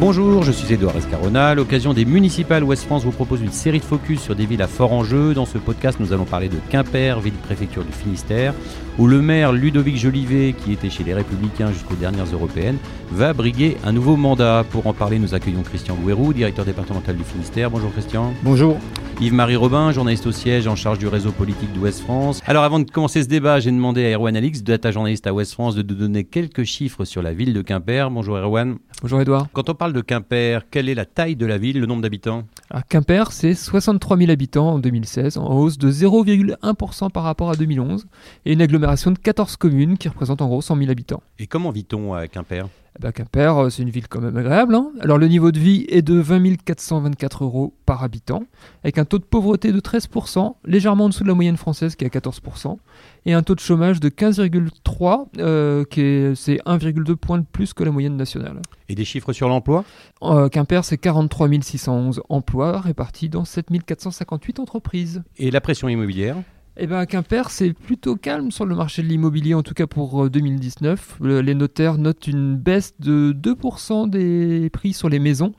Bonjour, je suis Édouard Escarona. L'occasion des municipales, Ouest France vous propose une série de focus sur des villes à fort enjeu. Dans ce podcast, nous allons parler de Quimper, ville-préfecture du Finistère, où le maire Ludovic Jolivet, qui était chez les Républicains jusqu'aux dernières européennes, va briguer un nouveau mandat. Pour en parler, nous accueillons Christian Gouérou, directeur départemental du Finistère. Bonjour Christian. Bonjour. Yves-Marie Robin, journaliste au siège en charge du réseau politique d'Ouest France. Alors avant de commencer ce débat, j'ai demandé à Erwan Alix, data journaliste à Ouest France, de nous donner quelques chiffres sur la ville de Quimper. Bonjour Erwan. Bonjour Edouard. Quand on parle de Quimper, quelle est la taille de la ville, le nombre d'habitants? À Quimper, c'est 63 000 habitants en 2016, en hausse de 0,1% par rapport à 2011, et une agglomération de 14 communes qui représente en gros 100 000 habitants. Et comment vit-on à Quimper? Eh ben, Quimper, euh, c'est une ville quand même agréable. hein. Alors le niveau de vie est de 20 424 euros par habitant, avec un taux de pauvreté de 13%, légèrement en dessous de la moyenne française qui est à 14%, et un taux de chômage de 15,3, euh, qui est, c'est 1,2 points de plus que la moyenne nationale. Et des chiffres sur l'emploi? Euh, Quimper, c'est 43 611 emplois répartis dans 7 458 entreprises. Et la pression immobilière? Eh à Quimper, c'est plutôt calme sur le marché de l'immobilier, en tout cas pour euh, 2019. Le- les notaires notent une baisse de 2% des prix sur les maisons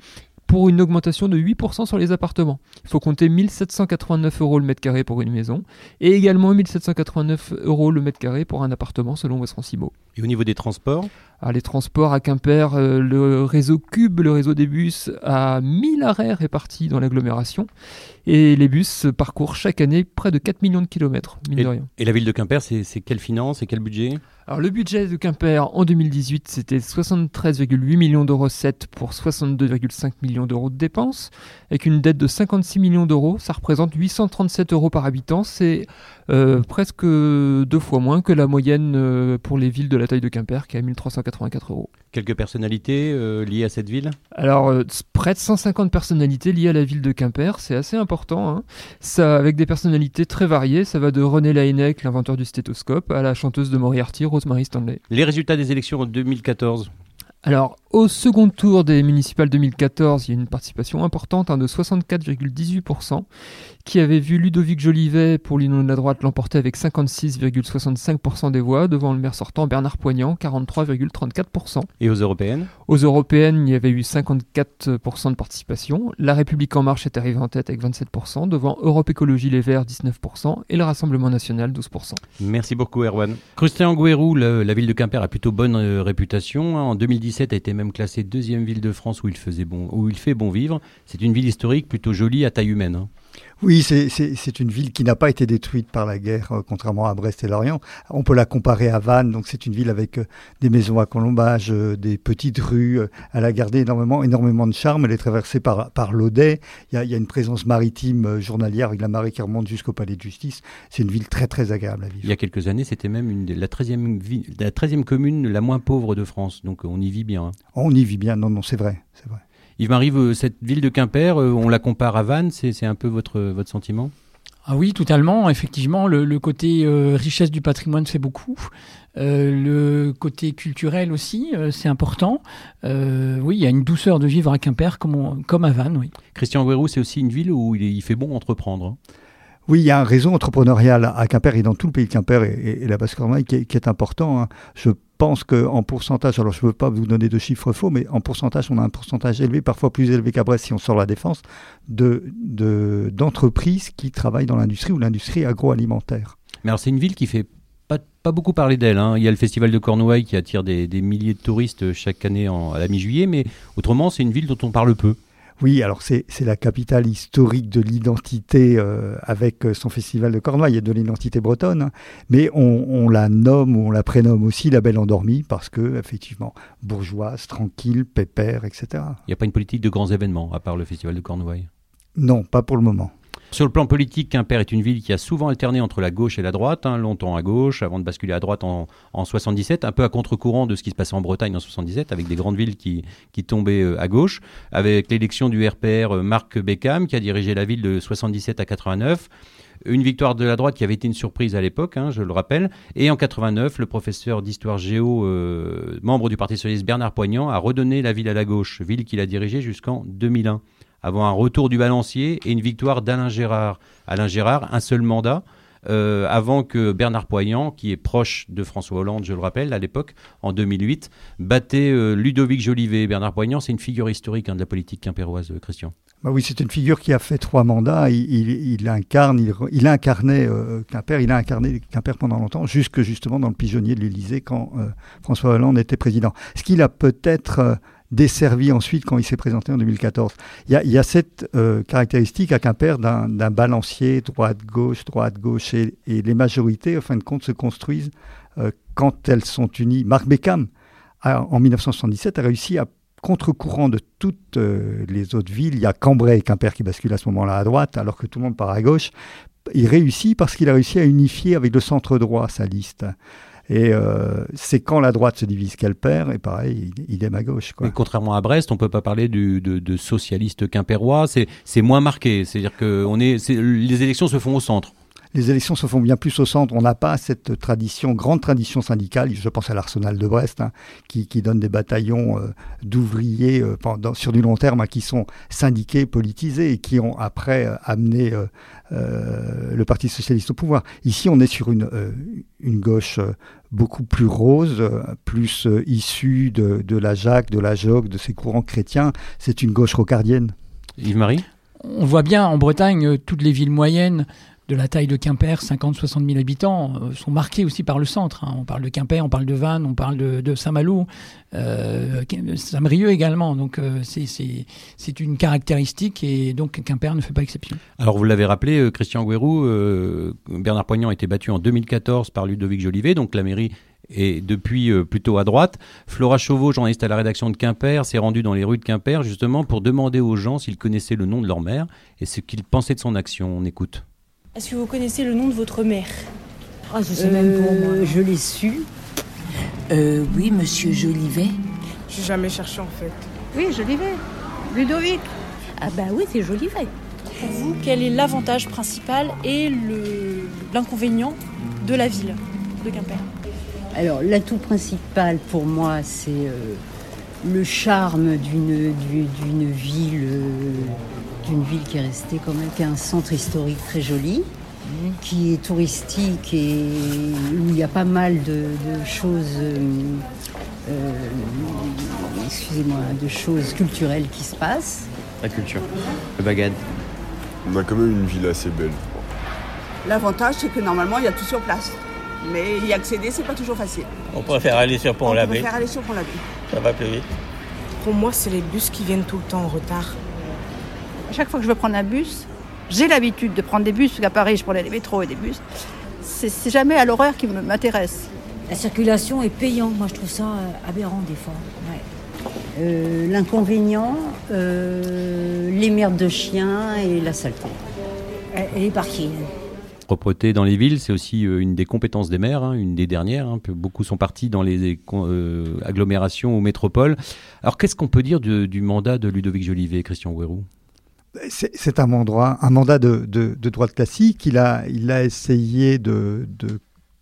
pour une augmentation de 8% sur les appartements. Il faut compter 1789 euros le mètre carré pour une maison et également 1789 euros le mètre carré pour un appartement selon West France Immo. Et au niveau des transports? Les transports à Quimper, euh, le réseau Cube, le réseau des bus, a 1000 arrêts répartis dans l'agglomération. Et les bus parcourent chaque année près de 4 millions de kilomètres, mine de rien. Et la ville de Quimper, c'est quelle finance et quel budget? Alors le budget de Quimper en 2018, c'était 73,8 millions de recettes pour 62,5 millions d'euros de dépenses, avec une dette de 56 millions d'euros. Ça représente 837 euros par habitant. C'est euh, presque deux fois moins que la moyenne euh, pour les villes de la taille de Quimper, qui est à 1384 euros. Quelques personnalités euh, liées à cette ville? Alors, euh, près de 150 personnalités liées à la ville de Quimper, c'est assez important. hein. Ça, avec des personnalités très variées, ça va de René Laennec, l'inventeur du stéthoscope, à la chanteuse de Moriarty, Rosemary Stanley. Les résultats des élections en 2014 Alors, au second tour des municipales 2014, il y a une participation importante hein, de 64,18%, qui avait vu Ludovic Jolivet pour l'Union de la droite l'emporter avec 56,65% des voix, devant le maire sortant Bernard Poignant, 43,34%. Et aux européennes? Aux européennes, il y avait eu 54% de participation. La République En Marche est arrivée en tête avec 27%, devant Europe Écologie Les Verts 19% et le Rassemblement National 12%. Merci beaucoup Erwan. Christian Gouérou, le- la ville de Quimper a plutôt bonne euh, réputation. hein. En 2017, a été même classée deuxième ville de France où il, faisait bon, où il fait bon vivre. C'est une ville historique plutôt jolie à taille humaine. Oui, c'est- une ville qui n'a pas été détruite par la guerre, euh, contrairement à Brest et Lorient. On peut la comparer à Vannes, donc c'est une ville avec euh, des maisons à colombage, euh, des petites rues. Elle a gardé énormément, énormément de charme. Elle est traversée par, par l'Audet. Il y, a, il y a une présence maritime journalière avec la marée qui remonte jusqu'au palais de justice. C'est une ville très très agréable à vivre. Il y a quelques années, c'était même une des- la 13e, vi- la 13e commune la moins pauvre de France. Donc on y vit bien. hein. On y vit bien. Non, non, c'est vrai, c'est vrai. Yves-Marie, vous- cette ville de Quimper, euh, on la compare à Vannes, c'est un peu votre, votre sentiment? Ah oui, totalement. Effectivement, le, le côté euh, richesse du patrimoine fait beaucoup. Euh, le côté culturel aussi, euh, c'est important. Euh, oui, il y a une douceur de vivre à Quimper comme, on- comme à Vannes, oui. Christian Gouérou, c'est aussi une ville où il, est- il fait bon entreprendre. hein? Oui, il y a un réseau entrepreneurial à Quimper et dans tout le pays de Quimper et, et- et la Basse-Cornouaille qui, est- qui est important. hein. Je pense qu'en pourcentage, alors je ne veux pas vous donner de chiffres faux, mais en pourcentage, on a un pourcentage élevé, parfois plus élevé qu'à Brest si on sort la défense, de- de- d'entreprises qui travaillent dans l'industrie ou l'industrie agroalimentaire. Mais alors c'est une ville qui fait pas, beaucoup parler d'elle. hein. Il y a le festival de Cornouailles qui attire des, milliers de touristes chaque année à la mi-juillet, mais autrement c'est une ville dont on parle peu. Oui, alors c'est la capitale historique de l'identité euh, avec euh, son festival de Cornouailles et de l'identité bretonne, hein. mais on, on la nomme ou on la prénomme aussi la Belle Endormie parce que effectivement bourgeoise, tranquille, pépère, etc. Il n'y a pas une politique de grands événements à part le festival de Cornouailles? Non, pas pour le moment. Sur le plan politique, Quimper est une ville qui a souvent alterné entre la gauche et la droite, hein, longtemps à gauche, avant de basculer à droite en, en 77, un peu à contre-courant de ce qui se passait en Bretagne en 77, avec des grandes villes qui, qui tombaient euh, à gauche, avec l'élection du RPR euh, Marc Beckham, qui a dirigé la ville de 77 à 89, une victoire de la droite qui avait été une surprise à l'époque, hein, je le rappelle, et en 89, le professeur d'histoire géo, euh, membre du Parti socialiste Bernard Poignant, a redonné la ville à la gauche, ville qu'il a dirigée jusqu'en 2001 avant un retour du balancier et une victoire d'Alain Gérard. Alain Gérard, un seul mandat, euh, avant que Bernard Poyan, qui est proche de François Hollande, je le rappelle, à l'époque, en 2008, battait euh, Ludovic Jolivet. Bernard Poyan, c'est une figure historique hein, de la politique quimpéroise, euh, Christian. Bah oui, c'est une figure qui a fait trois mandats. Il, incarne, il, incarnait Quimper, il a incarné Quimper pendant longtemps, jusque justement dans le pigeonnier de l'Élysée quand François Hollande était président. Ce qu'il a peut-être desservi ensuite quand il s'est présenté en 2014. Il y a, il y a cette euh, caractéristique à Quimper d'un balancier droite-gauche, droite-gauche, et, et les majorités, en fin de compte, se construisent euh, quand elles sont unies. Marc Beckham, en 1977, a réussi à contre-courant de toutes euh, les autres villes, il y a Cambrai et Quimper qui basculent à ce moment-là à droite, alors que tout le monde part à gauche. Il réussit parce qu'il a réussi à unifier avec le centre droit sa liste. Et euh, c'est quand la droite se divise qu'elle perd, et pareil, il, aime à gauche. Quoi. Mais contrairement à Brest, on peut pas parler du, de, de socialiste quimpérois. C'est moins marqué. C'est-à-dire que est, les élections se font au centre. Les élections se font bien plus au centre. On n'a pas cette tradition, grande tradition syndicale. Je pense à l'Arsenal de Brest, hein, qui, qui donne des bataillons euh, d'ouvriers euh, pendant- sur du long terme, hein, qui sont syndiqués, politisés et qui ont après euh, amené euh, euh, le Parti socialiste au pouvoir. Ici, on est sur une, euh, une gauche euh, beaucoup plus rose, plus euh, issue de, de la Jacques, de la Jogue, de ces courants chrétiens. C'est une gauche rocardienne. Yves-Marie? On voit bien en Bretagne, toutes les villes moyennes de la taille de Quimper, 50-60 000 habitants, euh, sont marquées aussi par le centre. hein. On parle de Quimper, on parle de Vannes, on parle de, Saint-Malo, euh, Saint-Brieuc également. Donc euh, c'est- une caractéristique et donc Quimper ne fait pas exception. Alors vous l'avez rappelé, Christian Guérou, Bernard Poignant a été battu en 2014 par Ludovic Jolivet, donc la mairie est depuis plutôt à droite. Flora Chauveau, journaliste à la rédaction de Quimper, s'est rendue dans les rues de Quimper justement pour demander aux gens s'ils connaissaient le nom de leur mère et ce qu'ils pensaient de son action. On écoute. Est-ce que vous connaissez le nom de votre mère? Ah, je sais même pour moi. Euh, Je l'ai su. Euh, oui, monsieur Jolivet. J'ai jamais cherché en fait. Oui, je vais. Ludovic. Ah bah oui, c'est Jolivet. Pour vous, quel est l'avantage principal et le- l'inconvénient de la ville de Quimper? Alors, l'atout principal pour moi, c'est euh, le charme d'une du- d'une ville, euh, d'une ville qui est restée quand même, qui a un centre historique très joli, qui est touristique et où il y a pas mal de, de choses, euh, euh, excusez-moi, de choses culturelles qui se passent. La culture. Le bagad. On a quand même une ville assez belle. L'avantage, c'est que normalement, il y a tout sur place. Mais y accéder, c'est pas toujours facile. On préfère aller sur On Pont-l'Abbé, préfère aller sur Pont-l'Abbé. ça va plus vite. Pour moi, c'est les bus qui viennent tout le temps en retard. À chaque fois que je veux prendre un bus, j'ai l'habitude de prendre des bus, parce qu'à Paris, je prenais des métros et des bus. C'est jamais à l'horaire qui me- m'intéresse. La circulation est payante. Moi, je trouve ça euh, aberrant des fois. Ouais. Euh, L'inconvénient, euh, les merdes de chiens et la saleté. Et les parkings. Propreté dans les villes, c'est aussi une des compétences des maires, hein, une des dernières. hein, beaucoup sont partis dans les euh, agglomérations ou métropoles. Alors qu'est-ce qu'on peut dire de- du mandat de Ludovic Jolivet, Christian Guérou C'est un mandat, de, de- de droite classique. Il a, essayé de,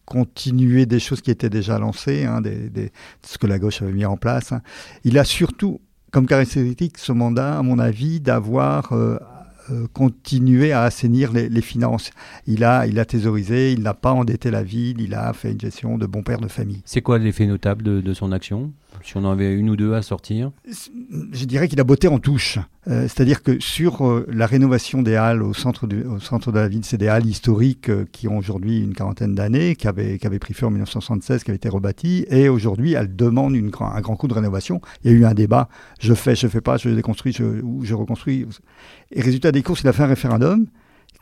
continuer des choses qui étaient déjà lancées, hein, des, ce que la gauche avait mis en place. hein. Il a surtout, comme caractéristique, ce mandat, à mon avis, d'avoir euh, euh, continué à assainir les, finances. Il a, thésaurisé, il n'a pas endetté la ville, il a fait une gestion de bon père de famille. C'est quoi l'effet notable de son action? Si on en avait une ou deux à sortir je dirais qu'il a botté en touche. Euh, C'est-à-dire que sur euh, la rénovation des halles au centre, du- centre de la ville, c'est des halles historiques euh, qui ont aujourd'hui une quarantaine d'années, qui avaient, qui pris feu en 1976, qui avaient été rebâties, et aujourd'hui elles demandent un grand coup de rénovation. Il y a eu un débat, je fais, je fais pas, je déconstruis, je, je reconstruis. Et résultat des courses, il a fait un référendum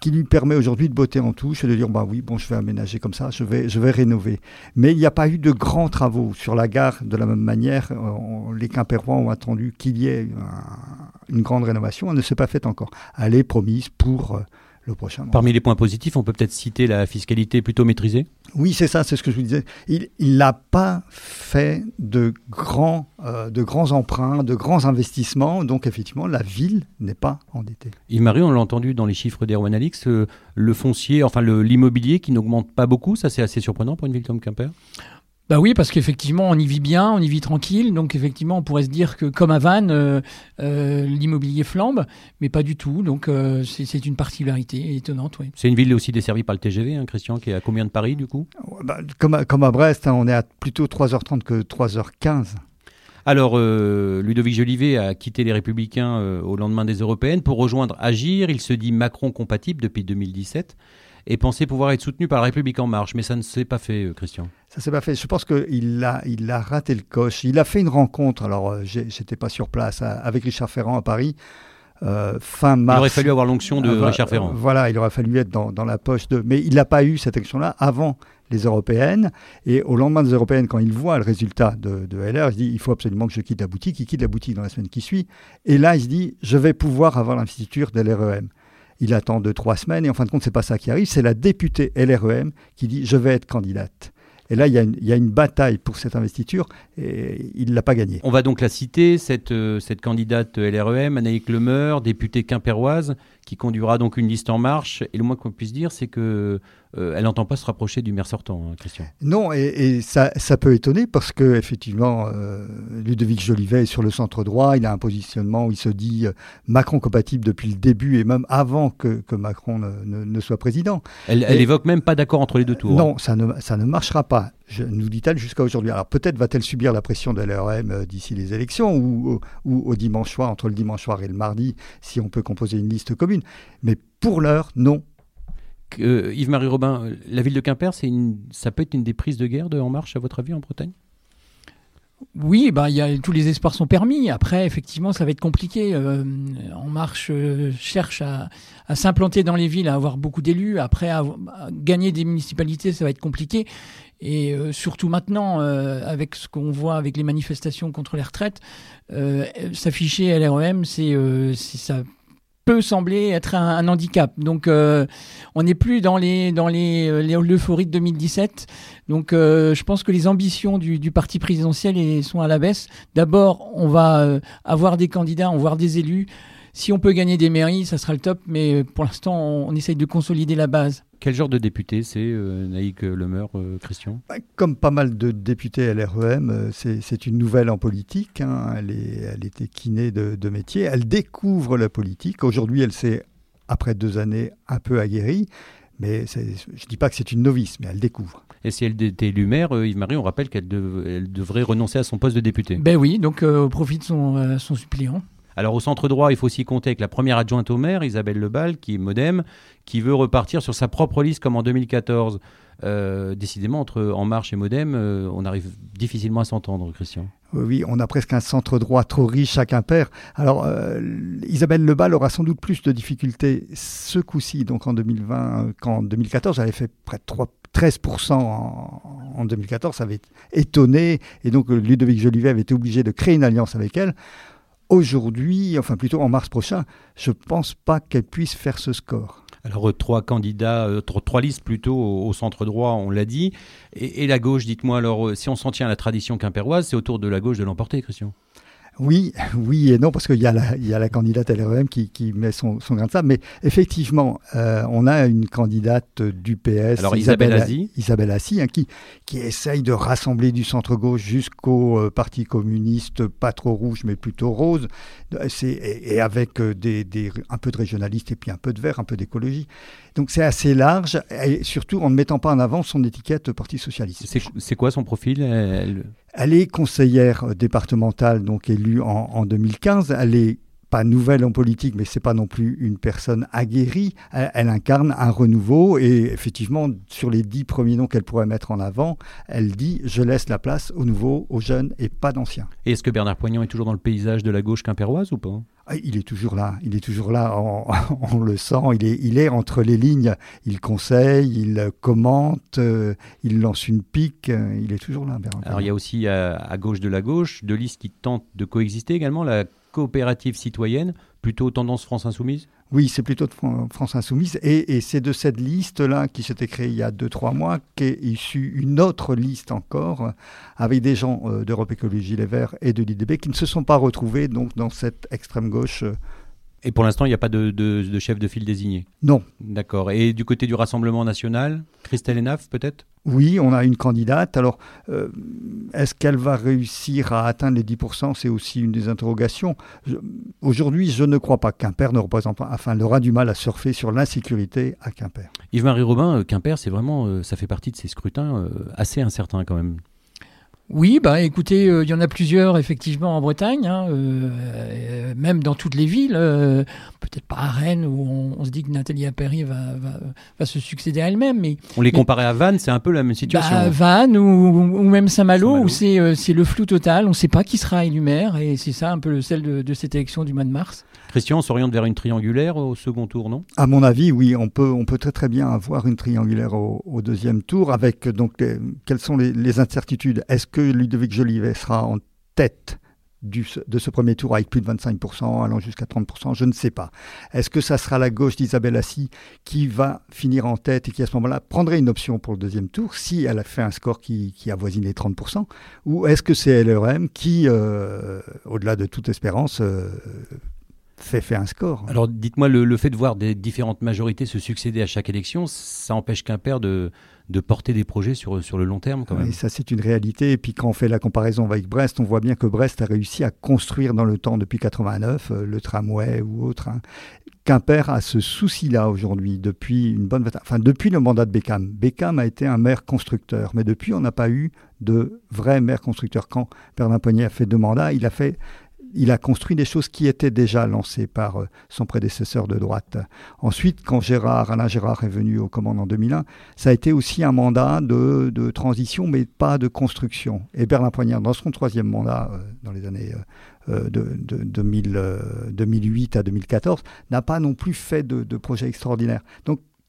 qui lui permet aujourd'hui de botter en touche et de dire bah oui bon je vais aménager comme ça je vais je vais rénover. Mais il n'y a pas eu de grands travaux sur la gare de la même manière. Euh, les Quimpérois ont attendu qu'il y ait un- une grande rénovation. Elle ne s'est pas faite encore. Elle est promise pour euh, le prochain mandat. Parmi les points positifs, on peut peut-être citer la fiscalité plutôt maîtrisée Oui, c'est ça, c'est ce que je vous disais. Il n'a pas fait de grands, euh, de grands emprunts, de grands investissements, donc effectivement, la ville n'est pas endettée. Yves-Marie, on l'a entendu dans les chiffres d'Erwan Alix, euh, le foncier, enfin l'immobilier qui n'augmente pas beaucoup, ça c'est assez surprenant pour une ville comme Quimper? Bah oui, parce qu'effectivement, on y vit bien, on y vit tranquille. Donc effectivement, on pourrait se dire que comme à Vannes, euh, euh, l'immobilier flambe, mais pas du tout. Donc euh, c'est c'est une particularité étonnante, oui. C'est une ville aussi desservie par le TGV, hein, Christian, qui est à combien de Paris du coup Bah, comme, à, comme à Brest, hein, on est à plutôt 3h30 que 3h15. Alors, euh, Ludovic Jolivet a quitté les Républicains euh, au lendemain des Européennes pour rejoindre Agir. Il se dit Macron compatible depuis 2017 et pensait pouvoir être soutenu par la République En Marche. Mais ça ne s'est pas fait, euh, Christian. Ça s'est pas fait. Je pense qu'il a, il a raté le coche. Il a fait une rencontre. Alors, euh, j'étais pas sur place à- avec Richard Ferrand à Paris. euh, fin mars. Il aurait fallu avoir l'onction de Richard Ferrand. Voilà, il aurait fallu être dans, dans la poche de. Mais il n'a pas eu cette élection-là avant les européennes. Et au lendemain des européennes, quand il voit le résultat de, de LR, il se dit il faut absolument que je quitte la boutique. Il quitte la boutique dans la semaine qui suit. Et là, il se dit je vais pouvoir avoir l'investiture de l'REM. Il attend deux, trois semaines et en fin de compte, c'est pas ça qui arrive. C'est la députée LREM qui dit je vais être candidate. Et là, il y, a une, il y a une bataille pour cette investiture et il ne l'a pas gagnée. On va donc la citer, cette, euh, cette candidate LREM, Anaïk Lemeur, députée quimpéroise, qui conduira donc une liste en marche. Et le moins qu'on puisse dire, c'est que elle n'entend pas se rapprocher du maire sortant, hein, Christian. Non, et, et ça, ça peut étonner parce que effectivement, euh, Ludovic Jolivet est sur le centre droit. Il a un positionnement où il se dit euh, Macron compatible depuis le début et même avant que, que Macron ne, ne- ne soit président. Elle, elle évoque même pas d'accord entre les deux tours. hein. Non, ça ne, ça ne marchera pas, je, nous dit-elle jusqu'à aujourd'hui. Alors peut-être va-t-elle subir la pression de l'REM euh, d'ici les élections ou, ou au dimanche soir, entre le dimanche soir et le mardi, si on peut composer une liste commune. Mais pour l'heure, non. Yves-Marie Robin, euh, la ville de Quimper, ça peut être une des prises de guerre de En Marche, à votre avis, en Bretagne? Oui, y a, tous les espoirs sont permis. Après, effectivement, ça va être compliqué. Euh, en Marche euh, cherche à, à s'implanter dans les villes, à avoir beaucoup d'élus. Après, à, à gagner des municipalités, ça va être compliqué. Et surtout maintenant, avec ce qu'on voit avec les manifestations contre les retraites, s'afficher LREM, c'est euh, c'est- ça peut sembler être un, handicap. Donc, euh, on n'est plus dans les dans les euh, les- l'euphorie de 2017. Donc, euh, je pense que les ambitions du, du parti présidentiel sont à la baisse. D'abord, on va euh, avoir des candidats, on va avoir des élus. Si on peut gagner des mairies, ça sera le top. Mais pour l'instant, on, on essaye de consolider la base. Quel genre de député c'est, euh, Naïk Lemeur, euh, Christian? Bah, Comme pas mal de députés LREM, euh, c'est une nouvelle en politique. hein. Elle, est, elle était kiné de, de métier. Elle découvre la politique. Aujourd'hui, elle s'est, après deux années, un peu aguerrie. Mais je ne dis pas que c'est une novice, mais elle découvre. Et si elle était élue maire, euh, Yves-Marie, on rappelle qu'elle dev- elle devrait renoncer à son poste de député. Ben oui, donc euh, au profit de son, euh, son suppléant. Alors au centre droit, il faut aussi compter avec la première adjointe au maire, Isabelle Lebal, qui est modem, qui veut repartir sur sa propre liste comme en 2014. Euh, décidément, entre En Marche et Modem, euh, on arrive difficilement à s'entendre, Christian. Oui, on a presque un centre droit trop riche à Quimper. Alors, euh, Isabelle Lebal aura sans doute plus de difficultés ce coup-ci, donc en 2020, euh, qu'en 2014. Elle avait fait près de 3 13% en, en 2014, ça avait étonné. Et donc, euh, Ludovic Jolivet avait été obligé de créer une alliance avec elle. Aujourd'hui, enfin plutôt en mars prochain, je ne pense pas qu'elle puisse faire ce score. Alors euh, trois candidats, euh, tro- trois listes plutôt au, centre droit, on l'a dit. Et, et la gauche, dites-moi alors, euh, si on s'en tient à la tradition quimpéroise, c'est au tour de la gauche de l'emporter, Christian. Oui, oui et non, parce qu'il y, a la- il y a la candidate LREM qui, qui met son, son grain de sable. Mais effectivement, euh, on a une candidate du PS, Alors, Isabelle Azy. Isabelle Assy, hein, qui, qui essaye de rassembler du centre-gauche jusqu'au euh, Parti communiste, pas trop rouge, mais plutôt rose, et, et avec euh, des, des- un peu de régionaliste et puis un peu de vert, un peu d'écologie. Donc c'est assez large, et surtout en ne mettant pas en avant son étiquette Parti socialiste. C'est quoi son profil Elle- Elle est conseillère euh, départementale, donc élue en, en 2015. Elle est pas nouvelle en politique, mais c'est pas non plus une personne aguerrie. Elle, elle incarne un renouveau et effectivement, sur les dix premiers noms qu'elle pourrait mettre en avant, elle dit je laisse la place aux nouveaux, aux jeunes et pas d'anciens. Et est-ce que Bernard Poignant est toujours dans le paysage de la gauche quimpéroise ou pas? Ah, Il est toujours là, il est toujours là, on, on le sent, il est, il est entre les lignes, il conseille, il euh, commente, euh, il lance une pique, euh, il est toujours là. Bernard Alors il y a aussi à, à gauche de la gauche deux listes qui tentent de coexister également, la coopérative citoyenne, plutôt tendance France Insoumise? Oui, c'est plutôt de Fran- France Insoumise. Et, et c'est de cette liste-là qui s'était créée il y a 2-3 mois qu'est issue une autre liste encore, avec des gens euh, d'Europe Écologie Les Verts et de l'IDB qui ne se sont pas retrouvés donc, dans cette extrême gauche. euh, Et pour l'instant, il n'y a pas de, de- de chef de file désigné? Non. D'accord. Et du côté du Rassemblement national, Christelle Enaf peut-être? Oui, on a une candidate. Alors, euh, est-ce qu'elle va réussir à atteindre les 10% C'est aussi une des interrogations. Aujourd'hui, je ne crois pas que Quimper ne représente pas, enfin, elle aura du mal à surfer sur l'insécurité à Quimper. Yves-Marie Robin, euh, Quimper, c'est vraiment, euh, ça fait partie de ces scrutins assez incertains quand même. Oui, bah écoutez, euh, il y en a plusieurs effectivement en Bretagne, hein, euh, euh, même dans toutes les villes. euh, Peut-être pas à Rennes où on, on se dit que Nathalie Appéry va, va, va se succéder à elle-même, mais On les mais- comparait à Vannes, c'est un peu la même situation. bah, Vannes ou, ou même Saint-Malo, Saint-Malo. où c'est euh, c'est le flou total, on ne sait pas qui sera élu maire, et c'est ça un peu le sel de, de cette élection du mois de mars. Christian, on s'oriente vers une triangulaire au second tour, non? À mon avis, oui, on peut, on peut très très bien avoir une triangulaire au, au deuxième tour avec donc les- quelles sont les, les incertitudes? Est-ce que Ludovic Jolivet sera en tête du, de ce premier tour avec plus de 25%, allant jusqu'à 30%, je ne sais pas. Est-ce que ça sera la gauche d'Isabelle Assis qui va finir en tête et qui à ce moment-là prendrait une option pour le deuxième tour si elle a fait un score qui, qui avoisine les 30% Ou est-ce que c'est LRM qui, euh, au-delà de toute espérance, euh, fait, fait un score? Alors dites-moi, le, le fait de voir des différentes majorités se succéder à chaque élection, ça empêche Quimper de, de porter des projets sur, sur le long terme quand même Et ça, c'est une réalité. Et puis, quand on fait la comparaison avec Brest, on voit bien que Brest a réussi à construire dans le temps depuis 89 euh, le tramway ou autre. hein. Quimper a ce souci-là aujourd'hui depuis une bonne, enfin depuis le mandat de Beckham. Beckham a été un maire constructeur, mais depuis on n'a pas eu de vrai maire constructeur. Quand Bernard Pognier a fait deux mandats, il a fait il a construit des choses qui étaient déjà lancées par euh, son prédécesseur de droite. Ensuite, quand Gérard, Alain Gérard est venu aux commandes en 2001, ça a été aussi un mandat de, transition, mais pas de construction. Et Bernard Poignard, dans son troisième mandat, euh, dans les années euh, de, de 2000, euh, 2008 à 2014, n'a pas non plus fait de, de projet extraordinaire.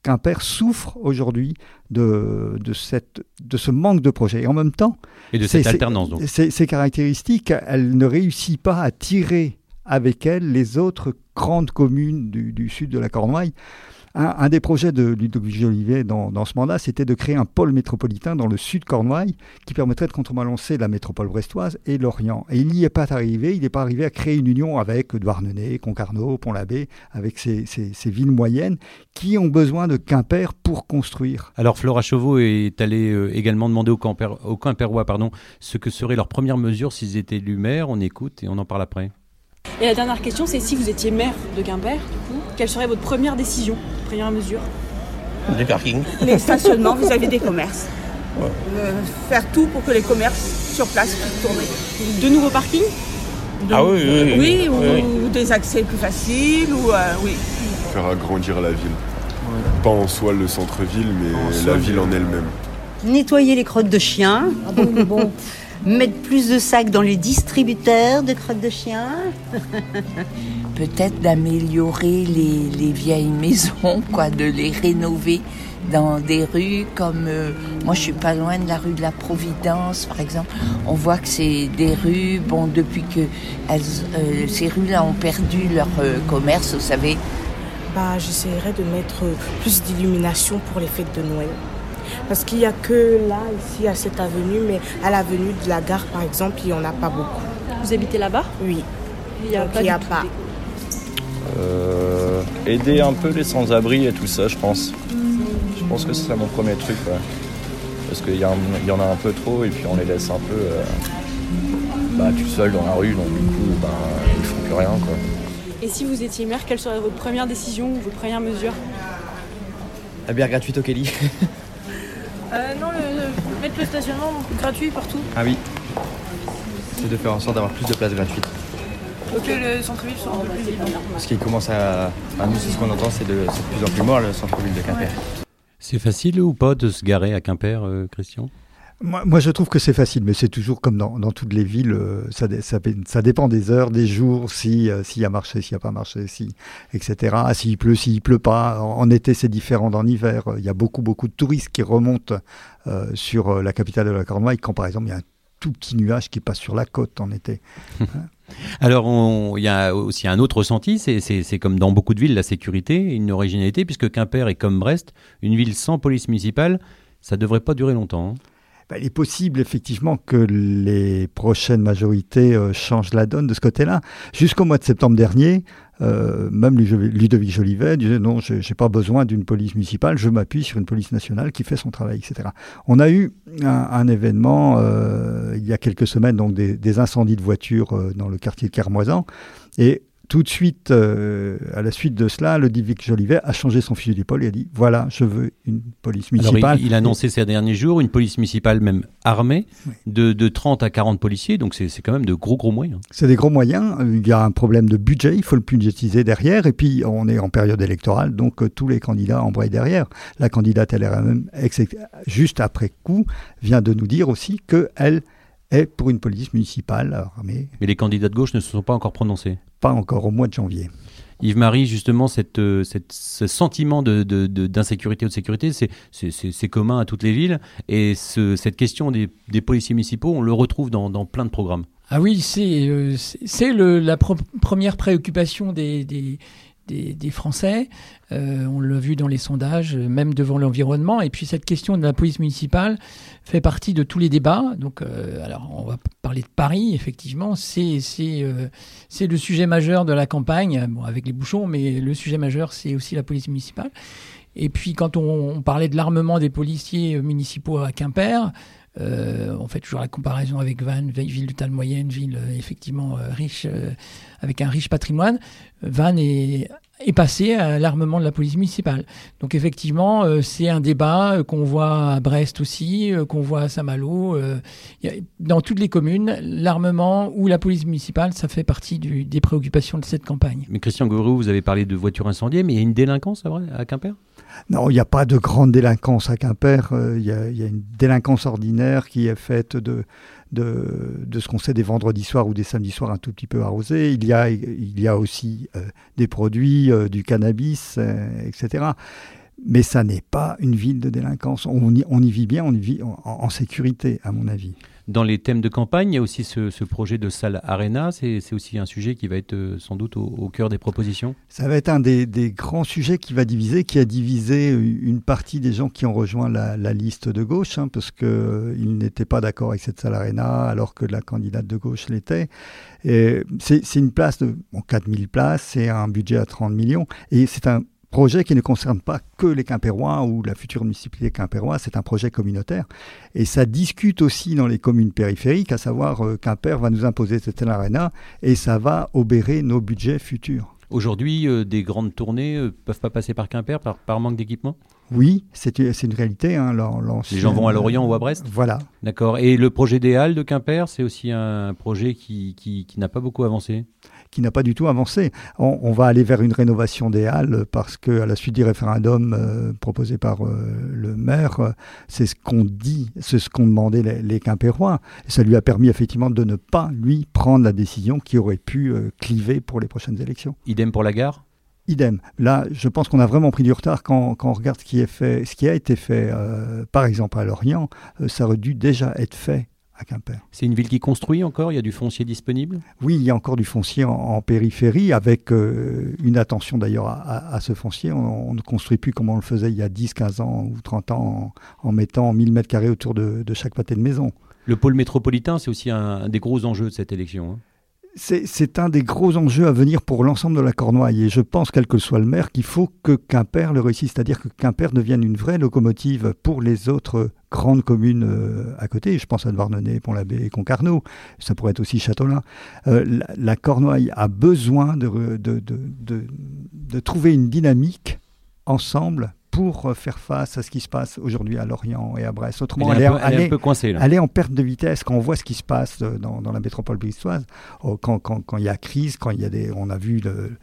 Quimper souffre aujourd'hui de, de, cette, de ce manque de projet. Et en même temps, Et de cette c'est- alternance donc. ces, ces caractéristiques, elle ne réussit pas à tirer avec elle les autres grandes communes du, du sud de la Cornouaille. Un, un des projets de Ludovic Jolivet dans, dans ce mandat, c'était de créer un pôle métropolitain dans le sud Cornouailles qui permettrait de contrebalancer la métropole brestoise et l'Orient. Et il n'y est pas arrivé. Il n'est pas arrivé à créer une union avec Douarnenez, Concarneau, Pont-l'Abbé, avec ces, ces- ces villes moyennes qui ont besoin de Quimper pour construire. Alors Flora Chauveau est allée euh, également demander aux, Quimper, aux Quimpérois pardon, ce que serait leur première mesure s'ils étaient élus maire. On écoute et on en parle après. Et la dernière question, c'est si vous étiez maire de Quimper, du coup, quelle serait votre première décision, première mesure Des parkings. Les stationnements vis-à-vis des commerces. Euh, faire tout pour que les commerces sur place puissent tourner. De nouveaux parkings Ah oui, oui, oui. Oui, ou, Oui, oui. ou des accès plus faciles, ou euh, oui. Faire agrandir la ville. Pas en soi le centre-ville, mais En la soi, ville en elle-même. Nettoyer les crottes de chiens. Mettre plus de sacs dans les distributeurs de crottes de chiens. peut-être d'améliorer les, les vieilles maisons, quoi, de les rénover dans des rues comme euh, moi je suis pas loin de la rue de la Providence par exemple on voit que c'est des rues bon depuis que elles, euh, ces rues là ont perdu leur euh, commerce vous savez bah, j'essaierai de mettre plus d'illumination pour les fêtes de Noël. Parce qu'il n'y a que là, ici, à cette avenue, mais à l'avenue de la gare, par exemple, il n'y en a pas beaucoup. Vous habitez là-bas? Oui. Il n'y a Donc, pas il y a pas. Euh, aider un peu les sans-abri et tout ça, je pense. Je pense que ce serait mon premier truc. ouais. Parce qu'il y, y en a un peu trop et puis on les laisse un peu euh, bah, tout seul dans la rue, donc du coup, bah, ils font plus rien. Quoi. Et si vous étiez maire, quelle serait votre première décision ou votre première mesure? La bière gratuite au Kelly. Euh, non, le- mettre le stationnement gratuit partout. ah oui. C'est de faire en sorte d'avoir plus de places gratuites. Que le centre-ville soit un peu plus vivant. Parce qu'il commence à. Enfin, nous, c'est ce qu'on entend, c'est de, plus en plus mort le centre-ville de Quimper. C'est facile ou pas de se garer à Quimper, euh, Christian? Moi, moi, je trouve que c'est facile, mais c'est toujours comme dans, dans toutes les villes, euh, ça, dé- ça, ça dépend des heures, des jours, si euh, s'il y a marché, s'il n'y a pas marché, si, etc. Ah, S'il pleut, s'il pleut pas. En, en été, c'est différent d'en hiver. Il y a beaucoup, beaucoup de touristes qui remontent euh, sur la capitale de la Cornouaille quand, par exemple, il y a un tout petit nuage qui passe sur la côte en été. Alors, il y a aussi un autre ressenti, c'est- comme dans beaucoup de villes, la sécurité, une originalité, puisque Quimper est comme Brest, une ville sans police municipale, ça devrait pas durer longtemps. hein. Ben, il est possible effectivement que les prochaines majorités euh, changent la donne de ce côté-là. Jusqu'au mois de septembre dernier, euh, même Ludovic Jolivet disait non, je n'ai pas besoin d'une police municipale, je m'appuie sur une police nationale qui fait son travail, etc. On a eu un, événement euh, il y a quelques semaines, donc des, incendies de voitures euh, dans le quartier de Kermoisan, et tout de suite, euh, à la suite de cela, le Divic Jolivet a changé son fusil d'épaule et a dit voilà, je veux une police municipale. il, a annoncé ces derniers jours une police municipale même armée de, de, 30 à 40 policiers, donc c'est quand même de gros gros moyens. C'est des gros moyens. Il y a un problème de budget, il faut le budgétiser derrière, et puis on est en période électorale, donc euh, tous les candidats embrayent derrière. La candidate LRM, juste après coup, vient de nous dire aussi qu'elle est pour une police municipale armée. Mais les candidats de gauche ne se sont pas encore prononcés Pas encore, au mois de janvier. Yves-Marie, justement, cette, euh, cette, ce sentiment d'insécurité de, ou de sécurité, c'est commun à toutes les villes. Et ce, cette question des, des, policiers municipaux, on le retrouve dans, dans plein de programmes. Ah oui, c'est euh, la première préoccupation des, des, des, Français. Euh, on l'a vu dans les sondages, même devant l'environnement. Et puis cette question de la police municipale fait partie de tous les débats. Donc, euh, alors, on va parler de Paris, effectivement. C'est euh, c'est le sujet majeur de la campagne, bon, avec les bouchons, mais le sujet majeur, c'est aussi la police municipale. Et puis, quand on, parlait de l'armement des policiers municipaux à Quimper, on fait toujours la comparaison avec Vannes, ville de taille moyenne, ville effectivement riche, avec un riche patrimoine. Vannes est, est passé à l'armement de la police municipale. Donc effectivement, euh, c'est un débat euh, qu'on voit à Brest aussi, euh, qu'on voit à Saint-Malo. dans toutes les communes, l'armement ou la police municipale, ça fait partie des préoccupations de cette campagne. Mais Christian Gourou, vous avez parlé de voitures incendiées, mais il y a une délinquance à, vrai, à Quimper? Non, il n'y a pas de grande délinquance à Quimper. Il y, a, une délinquance ordinaire qui est faite de, de, ce qu'on sait des vendredis soirs ou des samedis soirs un tout petit peu arrosés. Il y a, il y a aussi euh, des produits, euh, du cannabis, euh, etc. Mais ça n'est pas une ville de délinquance. On y, on y vit bien, on y vit en sécurité, à mon avis. Dans les thèmes de campagne, il y a aussi ce, projet de salle Arena. C'est aussi un sujet qui va être euh, sans doute au, cœur des propositions. Ça va être un des, grands sujets qui va diviser, qui a divisé une partie des gens qui ont rejoint la, liste de gauche, hein, parce qu'ils euh, n'étaient pas d'accord avec cette salle Arena, alors que la candidate de gauche l'était. C'est une place de bon, 4000 places, c'est un budget à 30 millions, et c'est un projet qui ne concerne pas que les Quimpérois ou la future municipalité quimpéroise, c'est un projet communautaire. Et ça discute aussi dans les communes périphériques, à savoir euh, Quimper va nous imposer cette arena et ça va obérer nos budgets futurs. Aujourd'hui, euh, des grandes tournées ne euh, peuvent pas passer par Quimper par, manque d'équipement? Oui, c'est une réalité. Hein, les gens vont à Lorient ou à Brest? Voilà. D'accord. Et le projet des Halles de Quimper, c'est aussi un projet qui, qui n'a pas beaucoup avancé? Qui n'a pas du tout avancé. On, va aller vers une rénovation des halles parce que, à la suite du référendum euh, proposé par euh, le maire, euh, c'est ce qu'on dit, c'est ce qu'ont demandé les, les Quimpérois. Et ça lui a permis effectivement de ne pas, lui, prendre la décision qui aurait pu cliver pour les prochaines élections. Idem pour la gare? Idem. Là, je pense qu'on a vraiment pris du retard quand, quand, on regarde ce qui, est fait, ce qui a été fait, par exemple à Lorient. ça aurait dû déjà être fait Quimper. C'est une ville qui construit encore Il y a du foncier disponible? Oui, il y a encore du foncier en, périphérie, avec euh, une attention d'ailleurs à, ce foncier. On, ne construit plus comme on le faisait il y a 10, 15 ans ou 30 ans, en, mettant 1000 mètres carrés autour de, chaque pâté de maison. Le pôle métropolitain, c'est aussi un, des gros enjeux de cette élection. Hein. C'est un des gros enjeux à venir pour l'ensemble de la Cornouaille. Et je pense, quel que soit le maire, qu'il faut que Quimper le réussisse. C'est-à-dire que Quimper devienne une vraie locomotive pour les autres grandes communes euh, à côté. Je pense à Douarnenez, Pont-l'Abbé et Concarneau. Ça pourrait être aussi Châteaulin. Euh, la, Cornouaille a besoin de, de, de trouver une dynamique ensemble pour euh, faire face à ce qui se passe aujourd'hui à Lorient et à Brest. Autrement, elle, est, un peu, coincée. Elle est en perte de vitesse quand on voit ce qui se passe euh, dans, dans la métropole bristoise. Oh, quand, quand, quand, il y a crise, quand il y a des, on a vu le,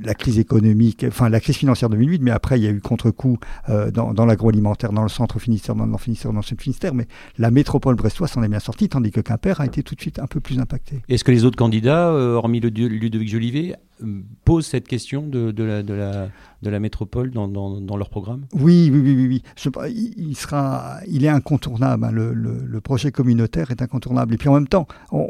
la crise économique, enfin la crise financière de 2008, mais après il y a eu contre-coup euh, dans, dans l'agroalimentaire, dans le centre Finistère, dans le Finistère, dans le sud Finistère, mais la métropole brestoise s'en est bien sortie, tandis que Quimper a été tout de suite un peu plus impacté. Est-ce que les autres candidats, hormis le Ludovic Jolivet, posent cette question de, de, la, de, de métropole dans, leur programme? Oui, oui, oui, oui. Il, sera, il est incontournable. Hein. Le, projet communautaire est incontournable. Et puis en même temps, euh,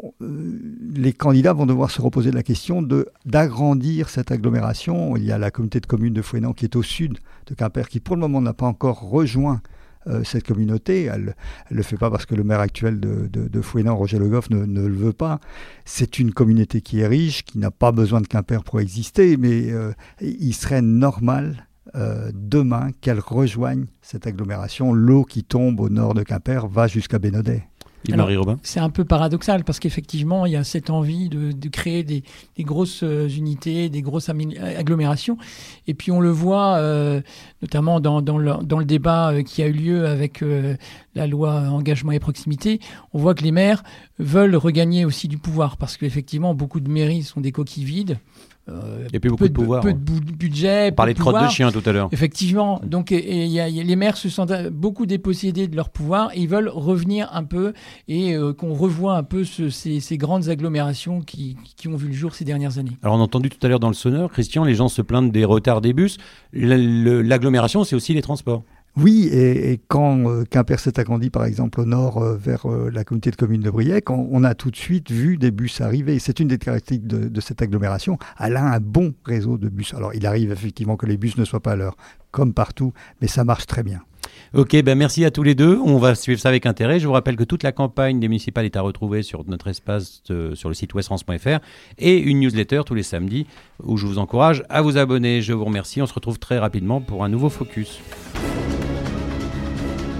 les candidats vont devoir se reposer la question de d'agrandir cette agglomération. Il y a la communauté de communes de Fouenan qui est au sud de Quimper, qui pour le moment n'a pas encore rejoint cette communauté. Elle ne le fait pas parce que le maire actuel de, de, Fouesnant, Roger Le Goff, ne, le veut pas. C'est une communauté qui est riche, qui n'a pas besoin de Quimper pour exister, mais euh, il serait normal demain qu'elle rejoigne cette agglomération. L'eau qui tombe au nord de Quimper va jusqu'à Bénodet. C'est un peu paradoxal parce qu'effectivement, il y a cette envie de, créer des, grosses euh, unités, des grosses agglomérations. Et puis on le voit euh, notamment dans, le, débat euh, qui a eu lieu avec la loi engagement et proximité. On voit que les maires veulent regagner aussi du pouvoir parce qu'effectivement, beaucoup de mairies sont des coquilles vides. Euh, et puis beaucoup de, pouvoir. Peu de budget. On parlait de, crotte de chien tout à l'heure. Effectivement. Donc, et, y a, les maires se sentent beaucoup dépossédés de leur pouvoir et ils veulent revenir un peu et euh, qu'on revoie un peu ces, grandes agglomérations qui, qui, ont vu le jour ces dernières années. Alors, on a entendu tout à l'heure dans le sonneur, Christian, les gens se plaignent des retards des bus. L'agglomération, c'est aussi les transports. Oui, et, quand euh, Quimper s'est agrandi, par exemple, au nord euh, vers euh, la communauté de communes de Briec, on, a tout de suite vu des bus arriver. C'est une des caractéristiques de, cette agglomération. Elle a un bon réseau de bus. Alors, il arrive effectivement que les bus ne soient pas à l'heure, comme partout, mais ça marche très bien. Ok, ben merci à tous les deux. On va suivre ça avec intérêt. Je vous rappelle que toute la campagne des municipales est à retrouver sur notre espace sur le site westfrance.fr et une newsletter tous les samedis où je vous encourage à vous abonner. Je vous remercie. On se retrouve très rapidement pour un nouveau focus.